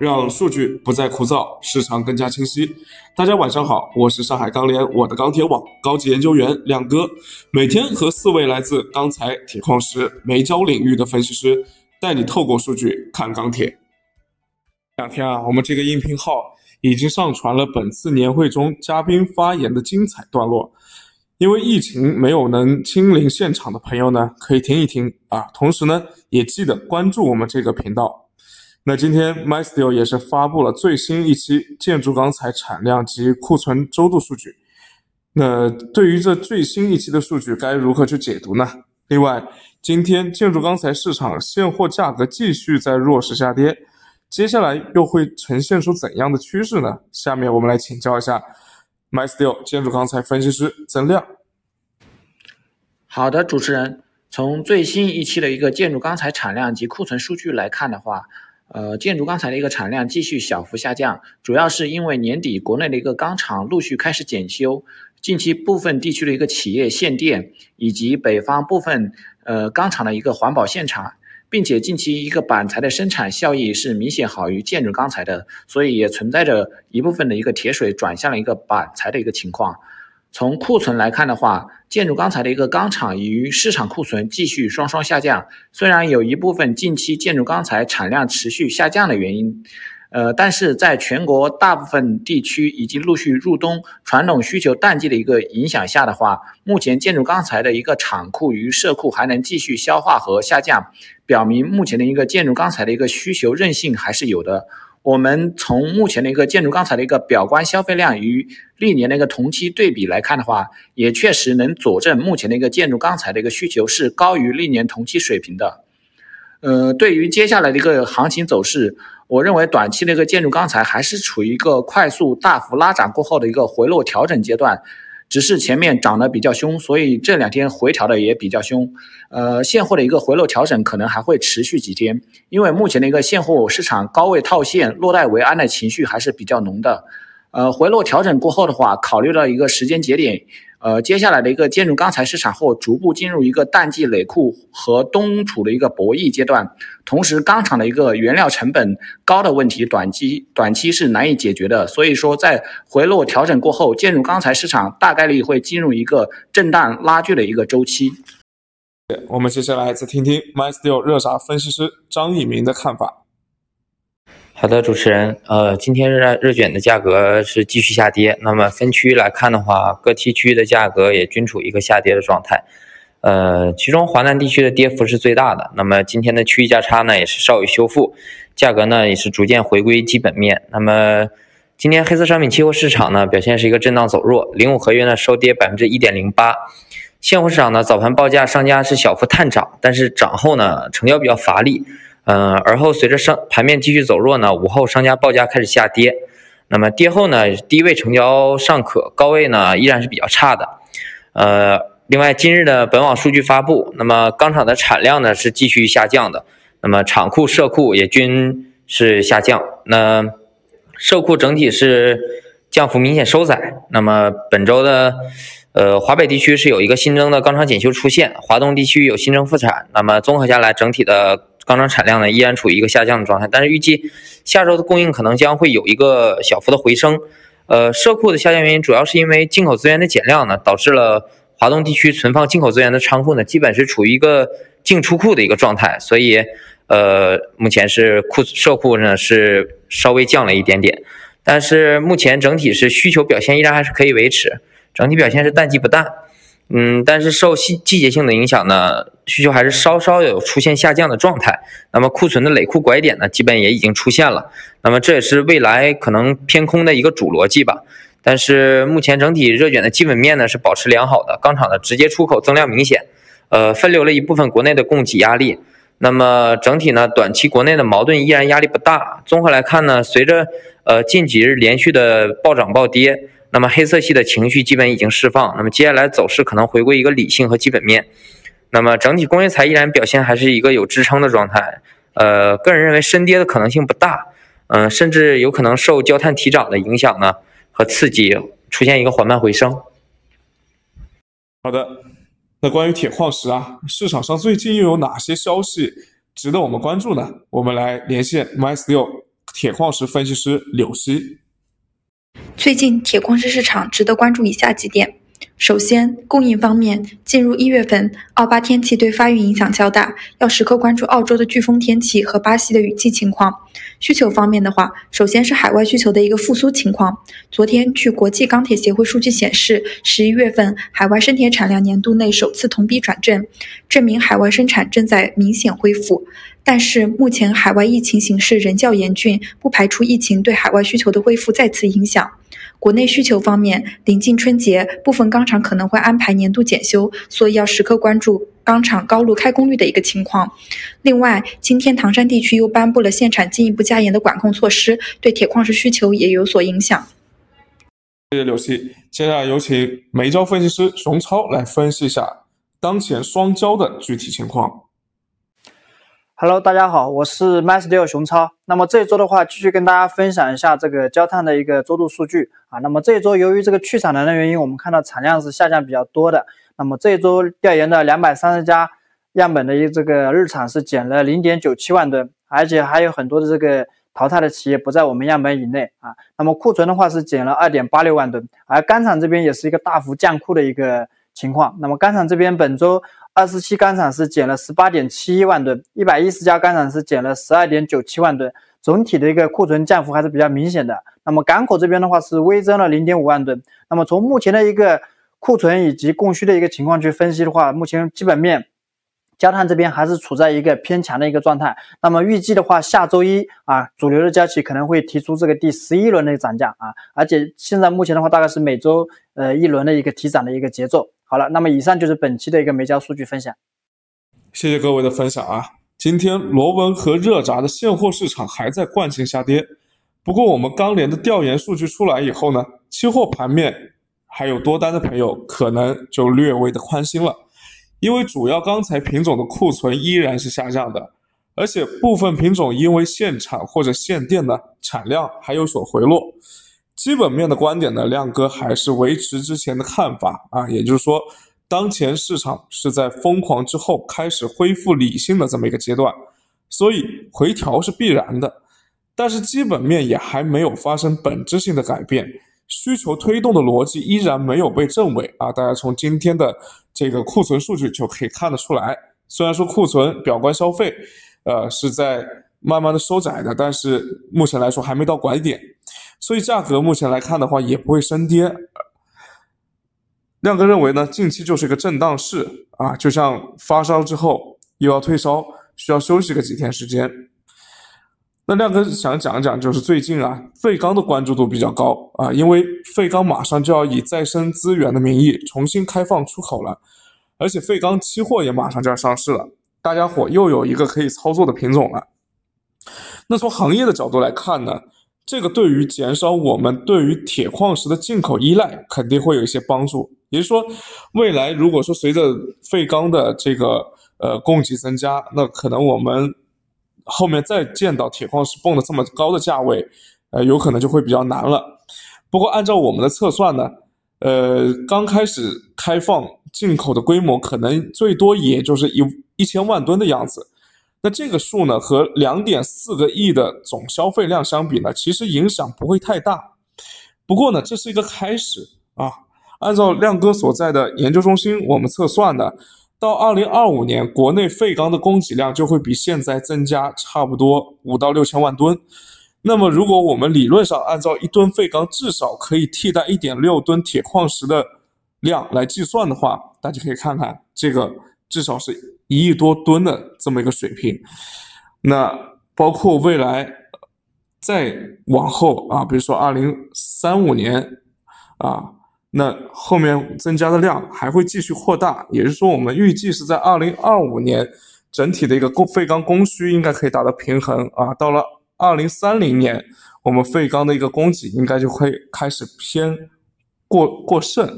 让数据不再枯燥，市场更加清晰。大家晚上好，我是上海钢联我的钢铁网高级研究员亮哥，每天和四位来自钢材、铁矿石、煤焦领域的分析师，带你透过数据看钢铁。两天啊，我们这个音频号已经上传了本次年会中嘉宾发言的精彩段落。因为疫情没有能亲临现场的朋友呢，可以听一听啊。同时呢，也记得关注我们这个频道。那今天 MySteel 也是发布了最新一期建筑钢材产量及库存周度数据。那对于这最新一期的数据，该如何去解读呢？另外，今天建筑钢材市场现货价格继续在弱势下跌，接下来又会呈现出怎样的趋势呢？下面我们来请教一下。MySteel 建筑钢材分析师曾亮，好的，主持人，从最新一期的一个建筑钢材产量及库存数据来看的话，呃，建筑钢材的一个产量继续小幅下降，主要是因为年底国内的一个钢厂陆续开始检修，近期部分地区的一个企业限电，以及北方部分呃钢厂的一个环保限产。并且近期一个板材的生产效益是明显好于建筑钢材的，所以也存在着一部分的一个铁水转向了一个板材的一个情况。从库存来看的话，建筑钢材的一个钢厂与市场库存继续双双下降，虽然有一部分近期建筑钢材产量持续下降的原因。呃，但是在全国大部分地区已经陆续入冬，传统需求淡季的一个影响下的话，目前建筑钢材的一个厂库与社库还能继续消化和下降，表明目前的一个建筑钢材的一个需求韧性还是有的。我们从目前的一个建筑钢材的一个表观消费量与历年的一个同期对比来看的话，也确实能佐证目前的一个建筑钢材的一个需求是高于历年同期水平的。呃，对于接下来的一个行情走势。我认为短期的一个建筑钢材还是处于一个快速大幅拉涨过后的一个回落调整阶段，只是前面涨得比较凶，所以这两天回调的也比较凶。呃，现货的一个回落调整可能还会持续几天，因为目前的一个现货市场高位套现、落袋为安的情绪还是比较浓的。呃，回落调整过后的话，考虑到一个时间节点。呃，接下来的一个建筑钢材市场或逐步进入一个淡季累库和冬储的一个博弈阶段，同时钢厂的一个原料成本高的问题，短期短期是难以解决的。所以说，在回落调整过后，建筑钢材市场大概率会进入一个震荡拉锯的一个周期。我们接下来再听听 MySteel 热轧分析师张一鸣的看法。好的，主持人，呃，今天热热卷的价格是继续下跌。那么分区来看的话，各 T 区的价格也均处一个下跌的状态。呃，其中华南地区的跌幅是最大的。那么今天的区域价差呢，也是稍有修复，价格呢也是逐渐回归基本面。那么今天黑色商品期货市场呢，表现是一个震荡走弱，零五合约呢收跌百分之一点零八。现货市场呢，早盘报价商家是小幅探涨，但是涨后呢，成交比较乏力。嗯，而后随着上盘面继续走弱呢，午后商家报价开始下跌，那么跌后呢，低位成交尚可，高位呢依然是比较差的。呃，另外今日的本网数据发布，那么钢厂的产量呢是继续下降的，那么厂库、社库也均是下降。那社库整体是降幅明显收窄。那么本周的呃华北地区是有一个新增的钢厂检修出现，华东地区有新增复产。那么综合下来，整体的。钢厂产量呢依然处于一个下降的状态，但是预计下周的供应可能将会有一个小幅的回升。呃，社库的下降原因主要是因为进口资源的减量呢，导致了华东地区存放进口资源的仓库呢基本是处于一个进出库的一个状态，所以呃目前是库社库呢是稍微降了一点点，但是目前整体是需求表现依然还是可以维持，整体表现是淡季不淡。嗯，但是受季季节性的影响呢，需求还是稍稍有出现下降的状态。那么库存的累库拐点呢，基本也已经出现了。那么这也是未来可能偏空的一个主逻辑吧。但是目前整体热卷的基本面呢是保持良好的，钢厂的直接出口增量明显，呃，分流了一部分国内的供给压力。那么整体呢，短期国内的矛盾依然压力不大。综合来看呢，随着呃近几日连续的暴涨暴跌。那么黑色系的情绪基本已经释放，那么接下来走势可能回归一个理性和基本面。那么整体工业材依然表现还是一个有支撑的状态。呃，个人认为深跌的可能性不大，嗯，甚至有可能受焦炭提涨的影响呢和刺激，出现一个缓慢回升。好的，那关于铁矿石啊，市场上最近又有哪些消息值得我们关注呢？我们来连线 mys 六。铁矿石分析师柳溪。最近铁矿石市场值得关注以下几点。首先，供应方面，进入一月份，澳巴天气对发育影响较大，要时刻关注澳洲的飓风天气和巴西的雨季情况。需求方面的话，首先是海外需求的一个复苏情况。昨天，据国际钢铁协会数据显示，十一月份海外生铁产量年度内首次同比转正，证明海外生产正在明显恢复。但是，目前海外疫情形势仍较严峻，不排除疫情对海外需求的恢复再次影响。国内需求方面，临近春节，部分钢厂可能会安排年度检修，所以要时刻关注钢厂高炉开工率的一个情况。另外，今天唐山地区又颁布了限产进一步加严的管控措施，对铁矿石需求也有所影响。谢谢柳溪，接下来有请煤焦分析师熊超来分析一下当前双焦的具体情况。Hello，大家好，我是 MySteel 熊超。那么这一周的话，继续跟大家分享一下这个焦炭的一个周度数据啊。那么这一周由于这个去产能的原因，我们看到产量是下降比较多的。那么这一周调研的两百三十家样本的一这个日产是减了零点九七万吨，而且还有很多的这个淘汰的企业不在我们样本以内啊。那么库存的话是减了二点八六万吨，而钢厂这边也是一个大幅降库的一个情况。那么钢厂这边本周。二十七钢厂是减了十八点七一万吨，一百一十家钢厂是减了十二点九七万吨，总体的一个库存降幅还是比较明显的。那么港口这边的话是微增了零点五万吨。那么从目前的一个库存以及供需的一个情况去分析的话，目前基本面焦炭这边还是处在一个偏强的一个状态。那么预计的话，下周一啊，主流的焦企可能会提出这个第十一轮的涨价啊，而且现在目前的话，大概是每周呃一轮的一个提涨的一个节奏。好了，那么以上就是本期的一个煤焦数据分享。谢谢各位的分享啊！今天螺纹和热轧的现货市场还在惯性下跌，不过我们钢联的调研数据出来以后呢，期货盘面还有多单的朋友可能就略微的宽心了，因为主要钢材品种的库存依然是下降的，而且部分品种因为限产或者限电呢，产量还有所回落。基本面的观点呢，亮哥还是维持之前的看法啊，也就是说，当前市场是在疯狂之后开始恢复理性的这么一个阶段，所以回调是必然的，但是基本面也还没有发生本质性的改变，需求推动的逻辑依然没有被证伪啊，大家从今天的这个库存数据就可以看得出来，虽然说库存表观消费，呃是在慢慢的收窄的，但是目前来说还没到拐点。所以价格目前来看的话，也不会升跌。亮哥认为呢，近期就是一个震荡市啊，就像发烧之后又要退烧，需要休息个几天时间。那亮哥想讲讲，就是最近啊，废钢的关注度比较高啊，因为废钢马上就要以再生资源的名义重新开放出口了，而且废钢期货也马上就要上市了，大家伙又有一个可以操作的品种了。那从行业的角度来看呢？这个对于减少我们对于铁矿石的进口依赖肯定会有一些帮助。也就是说，未来如果说随着废钢的这个呃供给增加，那可能我们后面再见到铁矿石蹦的这么高的价位，呃，有可能就会比较难了。不过按照我们的测算呢，呃，刚开始开放进口的规模可能最多也就是一一千万吨的样子。那这个数呢，和两点四个亿的总消费量相比呢，其实影响不会太大。不过呢，这是一个开始啊。按照亮哥所在的研究中心，我们测算的，到二零二五年，国内废钢的供给量就会比现在增加差不多五到六千万吨。那么，如果我们理论上按照一吨废钢至少可以替代一点六吨铁矿石的量来计算的话，大家可以看看这个至少是。一亿多吨的这么一个水平，那包括未来再往后啊，比如说二零三五年啊，那后面增加的量还会继续扩大，也就是说，我们预计是在二零二五年整体的一个供废钢供需应该可以达到平衡啊，到了二零三零年，我们废钢的一个供给应该就会开始偏过过剩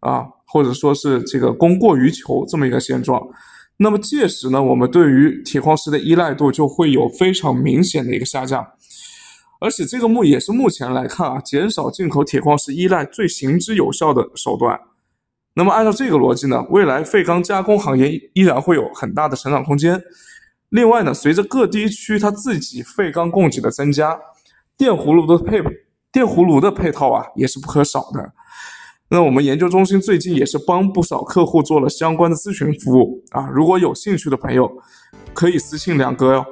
啊，或者说是这个供过于求这么一个现状。那么届时呢，我们对于铁矿石的依赖度就会有非常明显的一个下降，而且这个目也是目前来看啊，减少进口铁矿石依赖最行之有效的手段。那么按照这个逻辑呢，未来废钢加工行业依然会有很大的成长空间。另外呢，随着各地区它自己废钢供给的增加，电葫芦的配电葫芦的配套啊也是不可少的。那我们研究中心最近也是帮不少客户做了相关的咨询服务啊，如果有兴趣的朋友，可以私信两哥哟。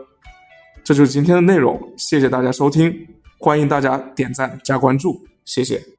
这就是今天的内容，谢谢大家收听，欢迎大家点赞加关注，谢谢。